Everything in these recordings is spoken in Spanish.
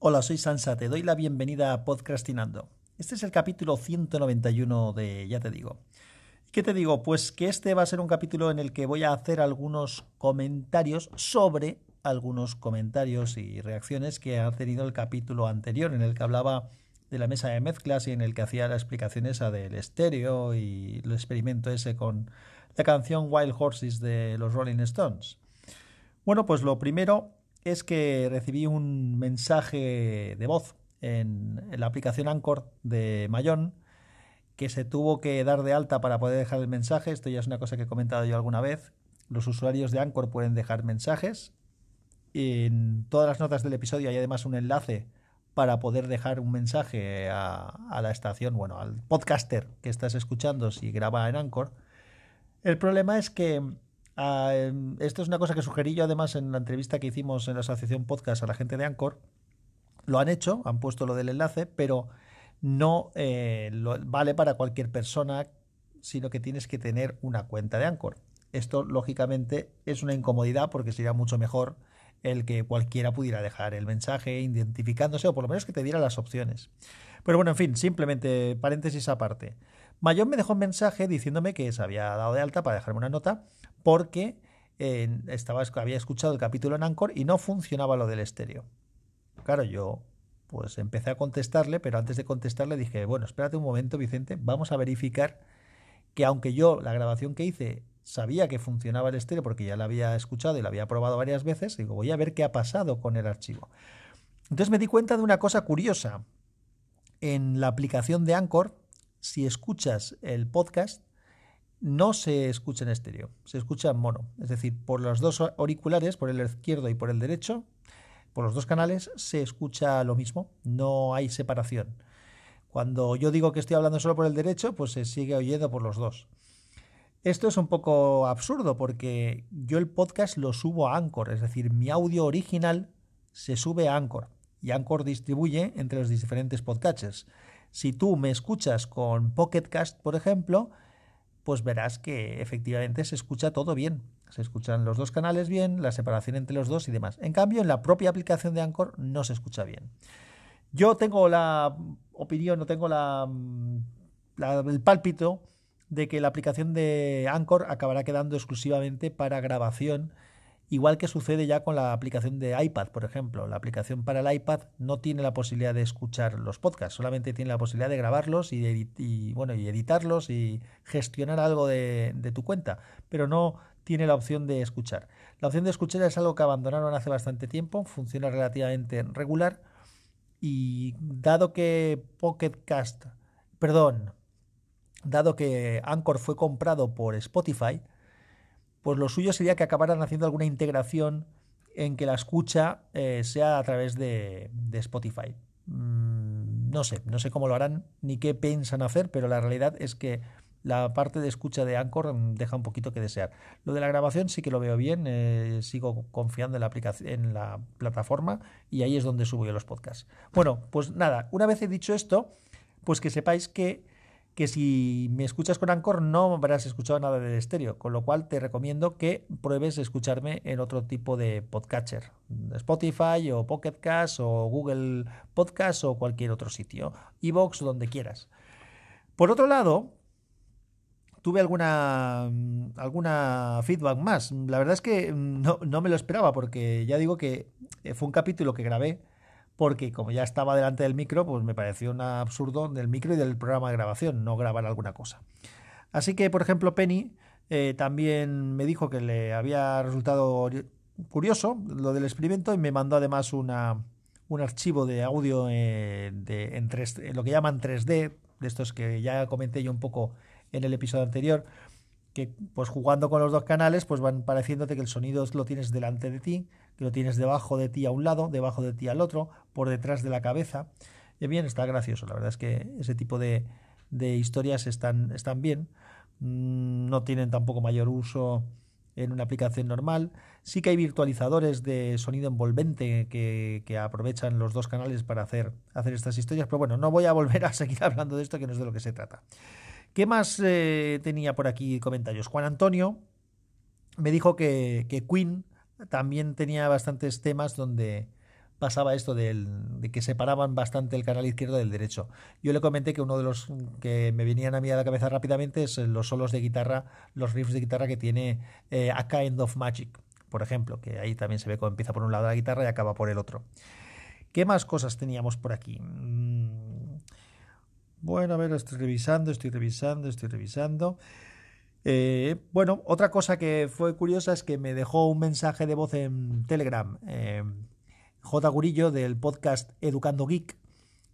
Hola, soy Sansa, te doy la bienvenida a Podcastinando. Este es el capítulo 191 de Ya te digo. ¿Qué te digo? Pues que este va a ser un capítulo en el que voy a hacer algunos comentarios sobre algunos comentarios y reacciones que ha tenido el capítulo anterior en el que hablaba de la mesa de mezclas y en el que hacía la explicación esa del estéreo y el experimento ese con la canción Wild Horses de los Rolling Stones. Bueno, pues lo primero es que recibí un mensaje de voz en, la aplicación Anchor de Mayón que se tuvo que dar de alta para poder dejar el mensaje. Esto ya es una cosa que he comentado yo alguna vez. Los usuarios de Anchor pueden dejar mensajes. En todas las notas del episodio hay además un enlace para poder dejar un mensaje a, a la estación, bueno, al podcaster que estás escuchando si graba en Anchor. El problema es que Ah, em, esto es una cosa que sugerí yo además en la entrevista que hicimos en la Asociación Podcast a la gente de Anchor. Lo han hecho, han puesto lo del enlace, pero no eh, vale para cualquier persona, sino que tienes que tener una cuenta de Anchor. Esto, lógicamente, es una incomodidad porque sería mucho mejor el que cualquiera pudiera dejar el mensaje identificándose o por lo menos que te diera las opciones. Pero bueno, en fin, simplemente paréntesis aparte. Mayón me dejó un mensaje diciéndome que se había dado de alta para dejarme una nota porque estaba, había escuchado el capítulo en Anchor y no funcionaba lo del estéreo. Claro, yo pues empecé a contestarle, pero antes de contestarle dije, bueno, espérate un momento, Vicente, vamos a verificar que aunque yo la grabación que hice sabía que funcionaba el estéreo porque ya la había escuchado y la había probado varias veces, digo, voy a ver qué ha pasado con el archivo. Entonces me di cuenta de una cosa curiosa. En la aplicación de Anchor, si escuchas el podcast, no se escucha en estéreo, se escucha en mono. Es decir, por los dos auriculares, por el izquierdo y por el derecho, por los dos canales, se escucha lo mismo, no hay separación. Cuando yo digo que estoy hablando solo por el derecho, pues se sigue oyendo por los dos. Esto es un poco absurdo porque yo el podcast lo subo a Anchor, es decir, mi audio original se sube a Anchor y Anchor distribuye entre los diferentes podcatchers. Si tú me escuchas con Pocket Cast, por ejemplo, pues verás que efectivamente se escucha todo bien. Se escuchan los dos canales bien, la separación entre los dos y demás. En cambio, en la propia aplicación de Anchor no se escucha bien. Yo tengo la opinión, no tengo la, el pálpito de que la aplicación de Anchor acabará quedando exclusivamente para grabación Igual que sucede ya con la aplicación de iPad, por ejemplo. La aplicación para el iPad no tiene la posibilidad de escuchar los podcasts, solamente tiene la posibilidad de grabarlos y, bueno, y editarlos y gestionar algo de, de tu cuenta, pero no tiene la opción de escuchar. La opción de escuchar es algo que abandonaron hace bastante tiempo, funciona relativamente regular y dado que Pocket Cast, perdón, dado que Anchor fue comprado por Spotify, pues lo suyo sería que acabaran haciendo alguna integración en que la escucha eh, sea a través de, Spotify. Mm, no sé, no sé cómo lo harán ni qué piensan hacer, pero la realidad es que la parte de escucha de Anchor deja un poquito que desear. Lo de la grabación sí que lo veo bien, eh, sigo confiando en la, aplicación, en la plataforma y ahí es donde subo yo los podcasts. Bueno, pues nada, una vez he dicho esto, pues que sepáis que que si me escuchas con Anchor no habrás escuchado nada de estéreo, con lo cual te recomiendo que pruebes escucharme en otro tipo de podcatcher, Spotify o Pocket Cast o Google Podcast o cualquier otro sitio, Evox, donde quieras. Por otro lado, tuve alguna, alguna feedback más. La verdad es que no, no me lo esperaba porque ya digo que fue un capítulo que grabé porque como ya estaba delante del micro, pues me pareció un absurdo del micro y del programa de grabación, no grabar alguna cosa. Así que, por ejemplo, Penny eh, también me dijo que le había resultado curioso lo del experimento y me mandó además una, un archivo de audio eh, de, en, en lo que llaman 3D, de estos que ya comenté yo un poco en el episodio anterior, que pues jugando con los dos canales pues van pareciéndote que el sonido lo tienes delante de ti, que lo tienes debajo de ti a un lado, debajo de ti al otro, por detrás de la cabeza. Y bien, está gracioso, la verdad es que ese tipo de, de historias están, están bien, mm, no tienen tampoco mayor uso en una aplicación normal. Sí que hay virtualizadores de sonido envolvente que, que, aprovechan los dos canales para hacer, hacer estas historias, pero bueno, no voy a volver a seguir hablando de esto que no es de lo que se trata. ¿Qué más eh, tenía por aquí comentarios? Juan Antonio me dijo que, Queen también tenía bastantes temas donde, pasaba esto del, de que separaban bastante el canal izquierdo del derecho. Yo le comenté que uno de los que me venían a mí a la cabeza rápidamente es los solos de guitarra, los riffs de guitarra que tiene eh, A Kind of Magic, por ejemplo, que ahí también se ve cómo empieza por un lado la guitarra y acaba por el otro. ¿Qué más cosas teníamos por aquí? Bueno, a ver, estoy revisando, estoy revisando, estoy revisando. Eh, bueno, otra cosa que fue curiosa es que me dejó un mensaje de voz en Telegram, eh, J. Gurillo, del podcast Educando Geek,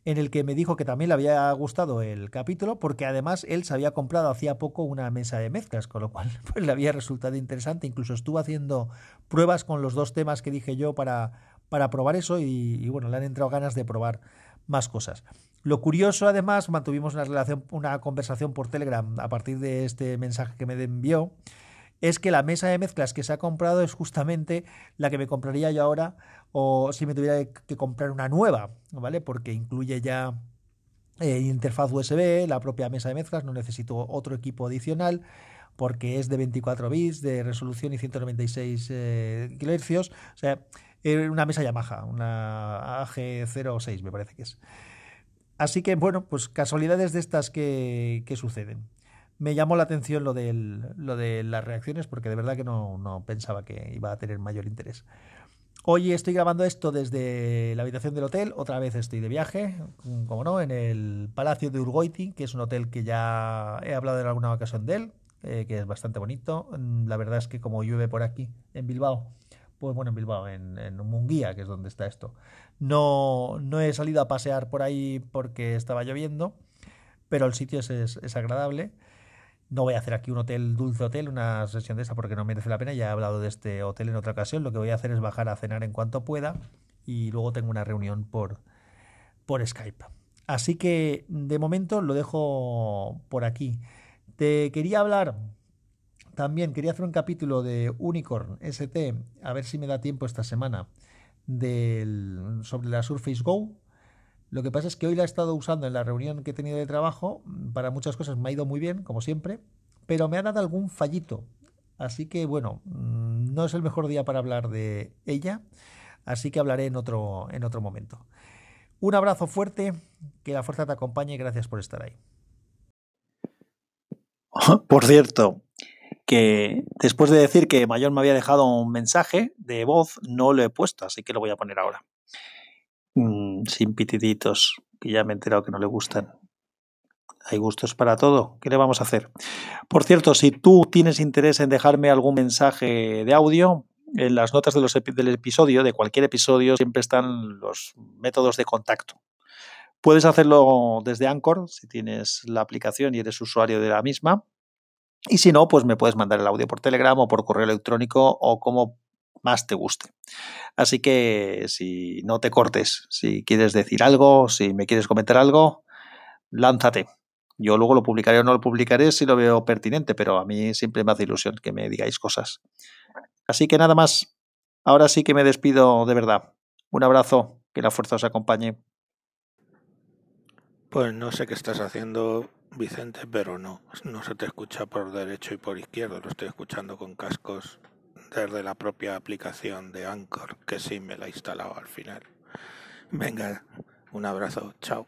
en el que me dijo que también le había gustado el capítulo, porque además él se había comprado hacía poco una mesa de mezclas, con lo cual pues, le había resultado interesante. Incluso estuvo haciendo pruebas con los dos temas que dije yo para, para probar eso y, y bueno, le han entrado ganas de probar más cosas. Lo curioso, además, mantuvimos una, relación, una conversación por Telegram a partir de este mensaje que me envió, es que la mesa de mezclas que se ha comprado es justamente la que me compraría yo ahora o si me tuviera que comprar una nueva, ¿vale? Porque incluye ya eh, interfaz USB, la propia mesa de mezclas, no necesito otro equipo adicional porque es de 24 bits de resolución y 196 eh, kHz, o sea, una mesa Yamaha, una AG06 me parece que es. Así que, bueno, pues casualidades de estas que, suceden. Me llamó la atención lo, lo de las reacciones porque de verdad que no, pensaba que iba a tener mayor interés. Hoy estoy grabando esto desde la habitación del hotel, otra vez estoy de viaje, como no, en el Palacio de Urgoiti, que es un hotel que ya he hablado en alguna ocasión de él, eh, que es bastante bonito. La verdad es que como llueve por aquí, en Bilbao, pues bueno, en Bilbao, en, en Munguía, que es donde está esto. No, no he salido a pasear por ahí porque estaba lloviendo, pero el sitio es, agradable. No voy a hacer aquí un hotel, dulce hotel, una sesión de esa porque no merece la pena. Ya he hablado de este hotel en otra ocasión. Lo que voy a hacer es bajar a cenar en cuanto pueda y luego tengo una reunión por, por Skype. Así que de momento lo dejo por aquí. Te quería hablar también quería hacer un capítulo de Unicorn ST, a ver si me da tiempo esta semana, del, sobre la Surface Go. Lo que pasa es que hoy la he estado usando en la reunión que he tenido de trabajo. Para muchas cosas me ha ido muy bien, como siempre, pero me ha dado algún fallito. Así que bueno, mm, no es el mejor día para hablar de ella, así que hablaré en otro, en otro momento. Un abrazo fuerte, que la fuerza te acompañe y gracias por estar ahí. Por cierto, que después de decir que Mayor me había dejado un mensaje de voz, no lo he puesto, así que lo voy a poner ahora. Mm, sin pitiditos, que ya me he enterado que no le gustan. Hay gustos para todo. ¿Qué le vamos a hacer? Por cierto, si tú tienes interés en dejarme algún mensaje de audio, en las notas de los del episodio, de cualquier episodio, siempre están los métodos de contacto. Puedes hacerlo desde Anchor, si tienes la aplicación y eres usuario de la misma y si no, pues me puedes mandar el audio por Telegram o por correo electrónico o como más te guste. Así que si no te cortes, si quieres decir algo, si me quieres comentar algo, lánzate. Yo luego lo publicaré o no lo publicaré si lo veo pertinente, pero a mí siempre me hace ilusión que me digáis cosas. Así que nada más. Ahora sí que me despido de verdad. Un abrazo, que la fuerza os acompañe. Pues no sé qué estás haciendo, Vicente, pero no, no se te escucha por derecho y por izquierdo, lo estoy escuchando con cascos desde la propia aplicación de Anchor, que sí me la he instalado al final. Venga, un abrazo, chao.